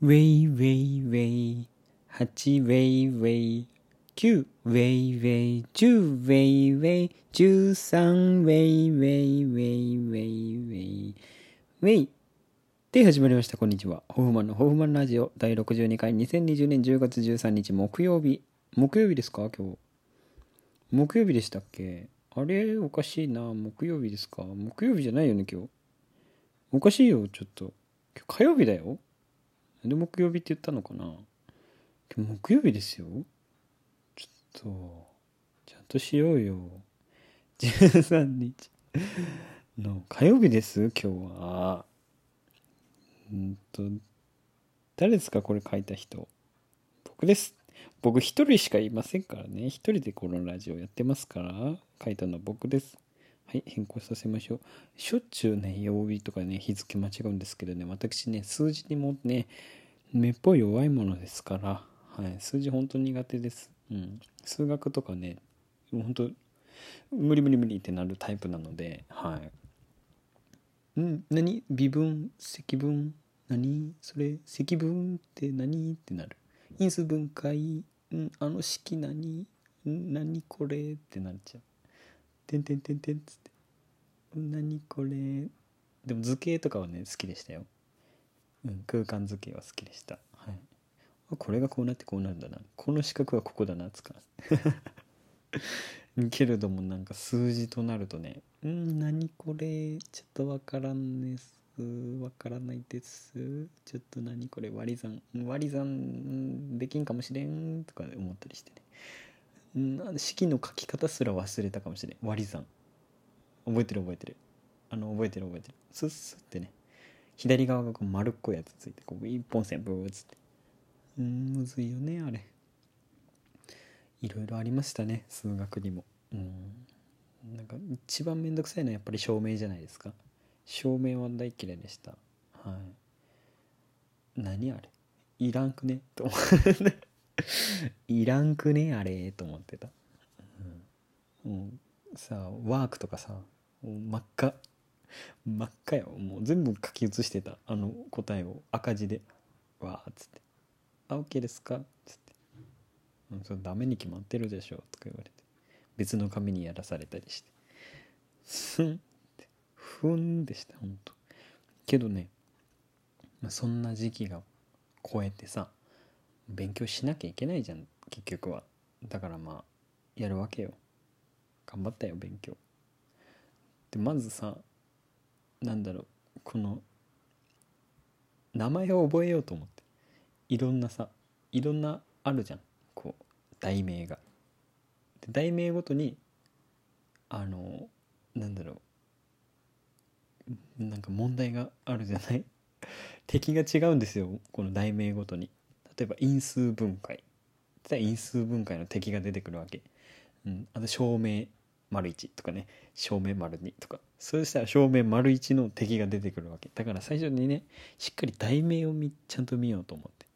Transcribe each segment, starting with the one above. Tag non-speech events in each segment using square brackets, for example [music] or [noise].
ウェイウェイウェイ。8ウェイウェイ。9ウェイウェイ。10ウェイウェイ。13ウェイウェイウェイウェイウェイ。ウェイ。で始まりました。こんにちは。ホフマンのホフマンラジオ。第62回。2020年10月13日。木曜日。木曜日ですか？今日。木曜日でしたっけ？あれ？おかしいな。木曜日ですか？木曜日じゃないよね今日。おかしいよちょっと。今日火曜日だよ。で木曜日って言ったのかな？今日木曜日ですよ。ちょっとちゃんとしようよ。13日。の火曜日です？今日は。うんと誰ですか？これ書いた人。僕です。僕一人しかいませんからね。一人でこのラジオやってますから。書いたのは僕です。はい変更させましょう。しょっちゅうね曜日とかね日付間違うんですけどね私ね数字にもね目っぽい弱いものですから、はい、数字本当に苦手です、うん、数学とかね本当無理無理無理ってなるタイプなのではい。ん何？微分？積分？何？それ？積分って何？ってなる。因数分解？んあの式何？何これ？ってなっちゃう。てんてんてんてんつって何これでも図形とかはね好きでしたようん、空間図形は好きでした。はい。これがこうなってこうなるんだな。この四角はここだな、つか。[laughs] けれどもなんか数字となるとね、うん、何これ、ちょっとわからんです。わからないです。ちょっと何これ、割り算。割り算できんかもしれんとか思ったりしてね。式の書き方すら忘れたかもしれん。割り算。覚えてる覚えてる。あの、覚えてる覚えてる。スッスッってね。左側がこう丸っこいやつついてこう一本線ブーッつってうんむずいよねあれいろいろありましたね数学にもうんなんか一番めんどくさいのはやっぱり証明じゃないですか証明は大嫌いでしたはい何あれいらんくねと思 [laughs] いらんくね？あれ？と思ってた、うん、もうさワークとかさ真っ赤。真っ赤よ。もう全部書き写してた。あの答えを。赤字で。わーっつって「あ OK ですか?」っつって「うんそれダメに決まってるでしょ」とか言われて。別の紙にやらされたりして。ふん。ってふんでしたほんと。けどね、まあ、そんな時期が超えてさ勉強しなきゃいけないじゃん結局は。だからまあやるわけよ。頑張ったよ勉強。でまずさなんだろうこの名前を覚えようと思って。いろんなさいろんなあるじゃん。こう題名が。で題名ごとにあのなんだろう。なんか問題があるじゃない？[laughs] 敵が違うんですよこの題名ごとに。例えば因数分解。因数分解の敵が出てくるわけ。うん、あと証明丸1とかね。正面丸2とか。そうしたら正面丸1の敵が出てくるわけ。だから最初にねしっかり題名をみちゃんと見ようと思って、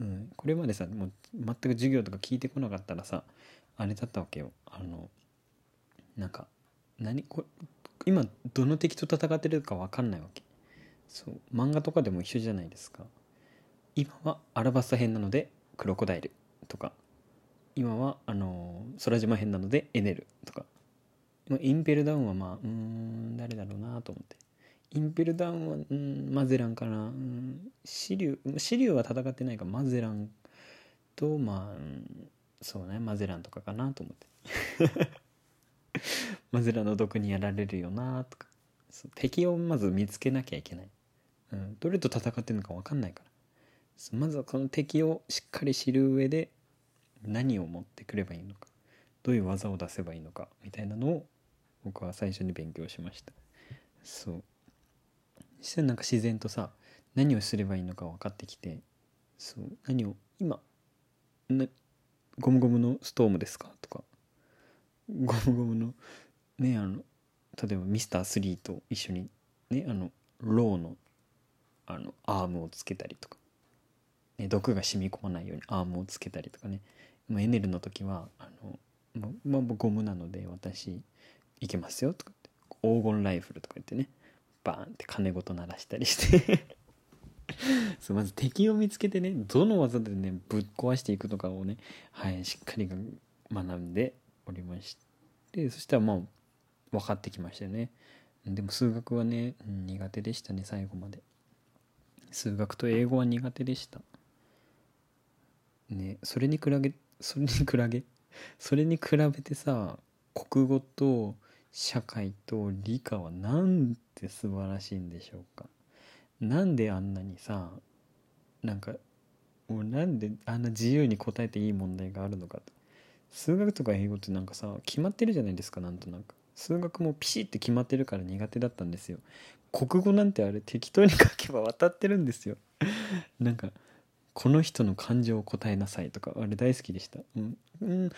うん、これまでさもう全く授業とか聞いてこなかったらさあれだったわけよ。あのなんか何こ今どの敵と戦ってるか分かんないわけ。そう。漫画とかでも一緒じゃないですか。今はアラバスタ編なのでクロコダイルとか。今はあの空島編なのでエネルとか。インペルダウンはまあうーん誰だろうなと思って。インペルダウンはうんマゼランかな。うんシリュウシリュウは戦ってないか。らマゼランとまあ、うんそうね。マゼランとかかなと思って。[laughs] マゼランの毒にやられるよなとか。敵をまず見つけなきゃいけない、うん、どれと戦ってるのか分かんないからまずはこの敵をしっかり知る上で何を持ってくればいいのかどういう技を出せばいいのかみたいなのを僕は最初に勉強しました。そう。そしたらなんか自然とさ何をすればいいのか分かってきてそう。何を今なゴムゴムのストームですか？とか。ゴムゴムのねあの例えばミスター3と一緒にねあのローのあのアームをつけたりとか、ね、毒が染み込まないようにアームをつけたりとかね。まあエネルの時はあのまあ、ゴムなので私いけますよとかって黄金ライフルとか言ってねバーンって鐘ごと鳴らしたりして。[laughs] そうまず敵を見つけてねどの技でねぶっ壊していくのかをねはいしっかり学んでおりましてそしたらまあ分かってきましたよね。でも数学はね苦手でしたね最後まで。数学と英語は苦手でした。ねそれに比べそれに比べ？それに比べ [laughs] てさ国語と社会と理科はなんて素晴らしいんでしょうか？なんであんなにさなんかもうなんであんな自由に答えていい問題があるのかと数学とか英語ってなんかさ決まってるじゃないですかなんとなく。数学もピシッて決まってるから苦手だったんですよ。国語なんてあれ適当に書けば渡ってるんですよ。[laughs] なんかこの人の感情を答えなさいとかあれ大好きでした。うん、うん、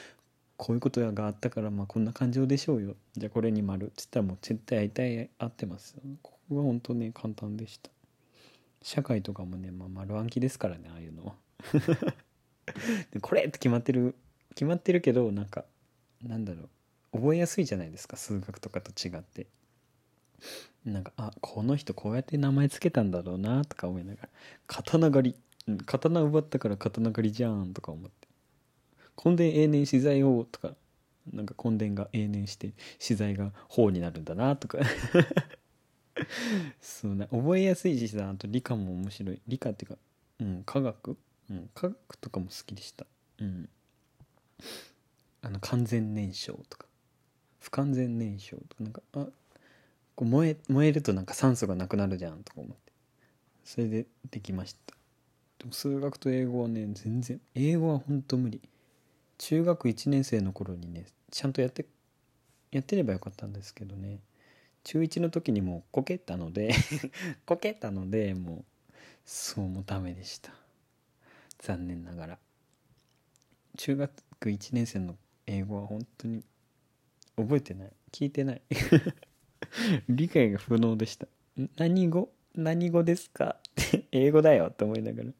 こういうことがあったからまあこんな感情でしょうよ。じゃあこれに丸。っつったらもう絶対大体合ってます。ここが本当ね簡単でした。社会とかもね、まあ、丸暗記ですからねああいうの。は [laughs] でこれって決まってる決まってるけどなんかなんだろう。覚えやすいじゃないですか数学とかと違って。なんかあこの人こうやって名前つけたんだろうなとか思いながら。刀狩り。刀奪ったから刀狩りじゃんとか思って。根伝永年資材をとかなんか根伝が永年して資材が法になるんだなとか。[laughs] そうな覚えやすいしさあと理科も面白い。理科っていうかうん科学？うん科学とかも好きでした。うん。あの完全燃焼とか。不完全燃焼とか。なんかあこう燃え燃えるとなんか酸素がなくなるじゃんとか思って。それでできました。でも数学と英語はね全然。英語はほんと無理。中学1年生の頃にねちゃんとやってやってればよかったんですけどね。中1の時にもうこけたので [laughs] こけたのでもうそうもダメでした。残念ながら。中学1年生の英語は本当に覚えてない。聞いてない。[laughs] 理解が不能でした何語？何語ですか？って英語だよって思いながら。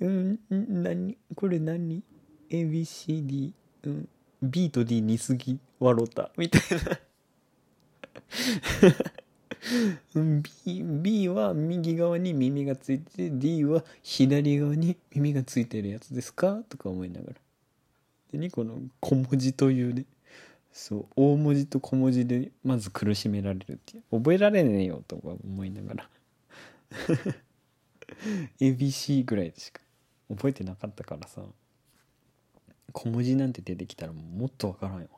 うん何これ何 ?ABCD、うん、B と D 似すぎ笑った。みたいな。[laughs] B, B は右側に耳がついて D は左側に耳がついてるやつですか？とか思いながら。でにこの小文字というね。そう大文字と小文字でまず苦しめられるっていう。覚えられねえよとか思いながら ABC ぐらいしか覚えてなかったからさ。小文字なんて出てきたらもっとわからんよ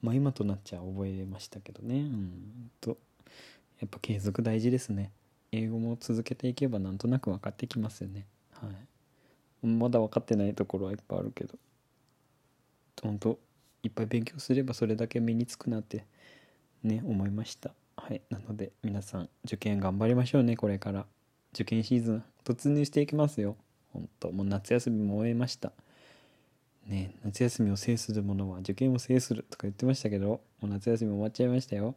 まあ今となっちゃ覚えましたけどね。うんと。やっぱ継続大事ですね。英語も続けていけばなんとなく分かってきますよね。はい。まだ分かってないところはいっぱいあるけど。本当いっぱい勉強すればそれだけ身につくなってね思いました。はい。なので皆さん受験頑張りましょうねこれから。受験シーズン突入していきますよ。本当もう夏休みも終えました。ね夏休みを制する者は受験を制するとか言ってましたけどもう夏休み終わっちゃいましたよ。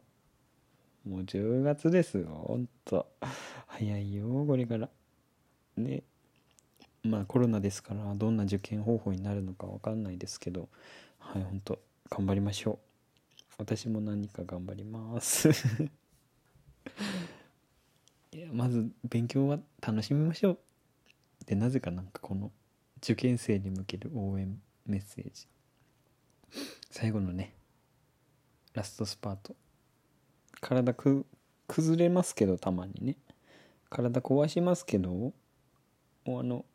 もう10月ですよほんと。早いよこれから。ね。まあコロナですからどんな受験方法になるのか分かんないですけど。はいほんと頑張りましょう。私も何か頑張ります。いやまず勉強は楽しみましょう。でなぜかなんかこの受験生に向ける応援メッセージ。最後のねラストスパート。体く崩れますけどたまにね。体壊しますけどあの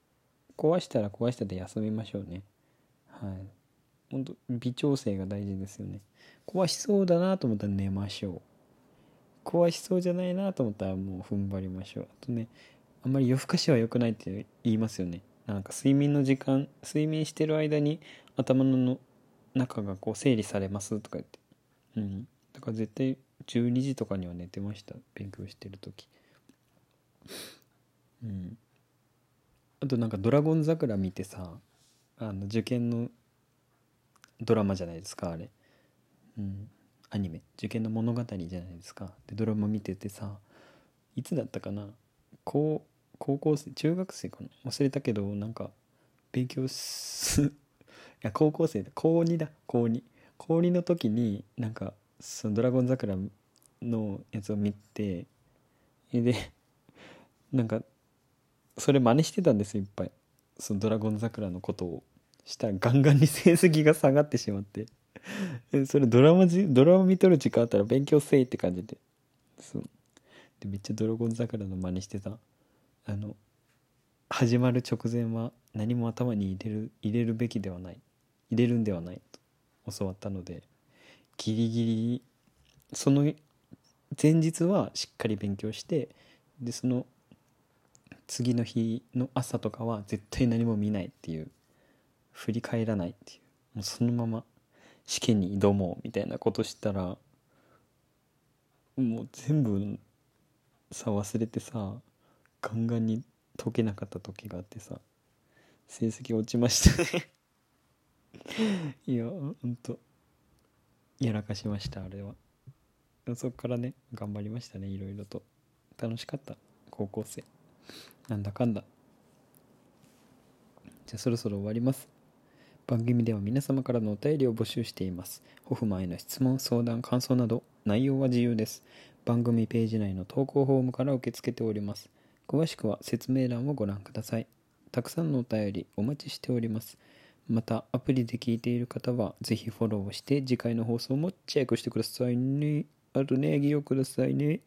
壊したら壊したで休みましょうね。はい。本当微調整が大事ですよね。壊しそうだなと思ったら寝ましょう。壊しそうじゃないなと思ったらもう踏ん張りましょう。あとねあんまり夜更かしは良くないって言いますよね。なんか睡眠の時間睡眠してる間に頭の中がこう整理されますとか言って。うん。だから絶対12時とかには寝てました。勉強してる時。うん。あとなんか「ドラゴン桜」見てさあの受験のドラマじゃないですかあれ。うん。アニメ受験の物語じゃないですか。でドラマ見ててさいつだったかな。こう高校生中学生かな。忘れたけどなんか勉強す [laughs] いや高校生だ。高2だ。高2高2の時になんかその「ドラゴン桜」のやつを見てでなんかそれ真似してたんですよいっぱい。そのドラゴン桜のことを。したらガンガンに成績が下がってしまって。それドラマじドラマ見とる時間あったら勉強せいって感じで。そう。でめっちゃドラゴン桜の真似してた。あの始まる直前は何も頭に入れる入れるべきではない。入れるんではない。と教わったのでギリギリその前日はしっかり勉強してでその次の日の朝とかは絶対何も見ないっていう。振り返らないっていう。もうそのまま。試験に挑もうみたいなことしたらもう全部さ忘れてさガンガンに解けなかった時があってさ成績落ちましたね。[laughs] いやほんとやらかしましたあれは。そっからね頑張りましたねいろいろと。楽しかった高校生。なんだかんだ。じゃあそろそろ終わります。番組では皆様からのお便りを募集しています。ホフマンへの質問相談感想など内容は自由です。番組ページ内の投稿フォームから受け付けております。詳しくは説明欄をご覧ください。たくさんのお便りお待ちしております。またアプリで聞いている方はぜひフォローをして次回の放送もチェックしてくださいね。あとネギをくださいね。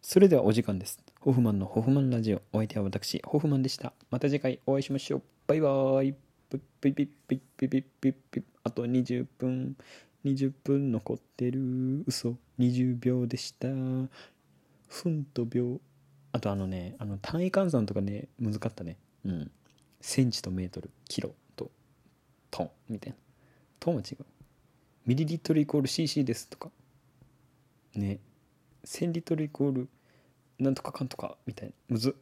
それではお時間です。ホフマンのホフマンラジオ。お相手は私ホフマンでした。また次回お会いしましょう。バイバーイ。ピッピッピッピッピッピッピッピッあと20分20分残ってる嘘20秒でしたふんと秒あとあのねあの単位換算とかね難かったねうんセンチとメートルキロとトンみたいなトンは違うミリリットルイコール cc ですとかね1000リットルイコールなんとかかんとかみたいなむずっ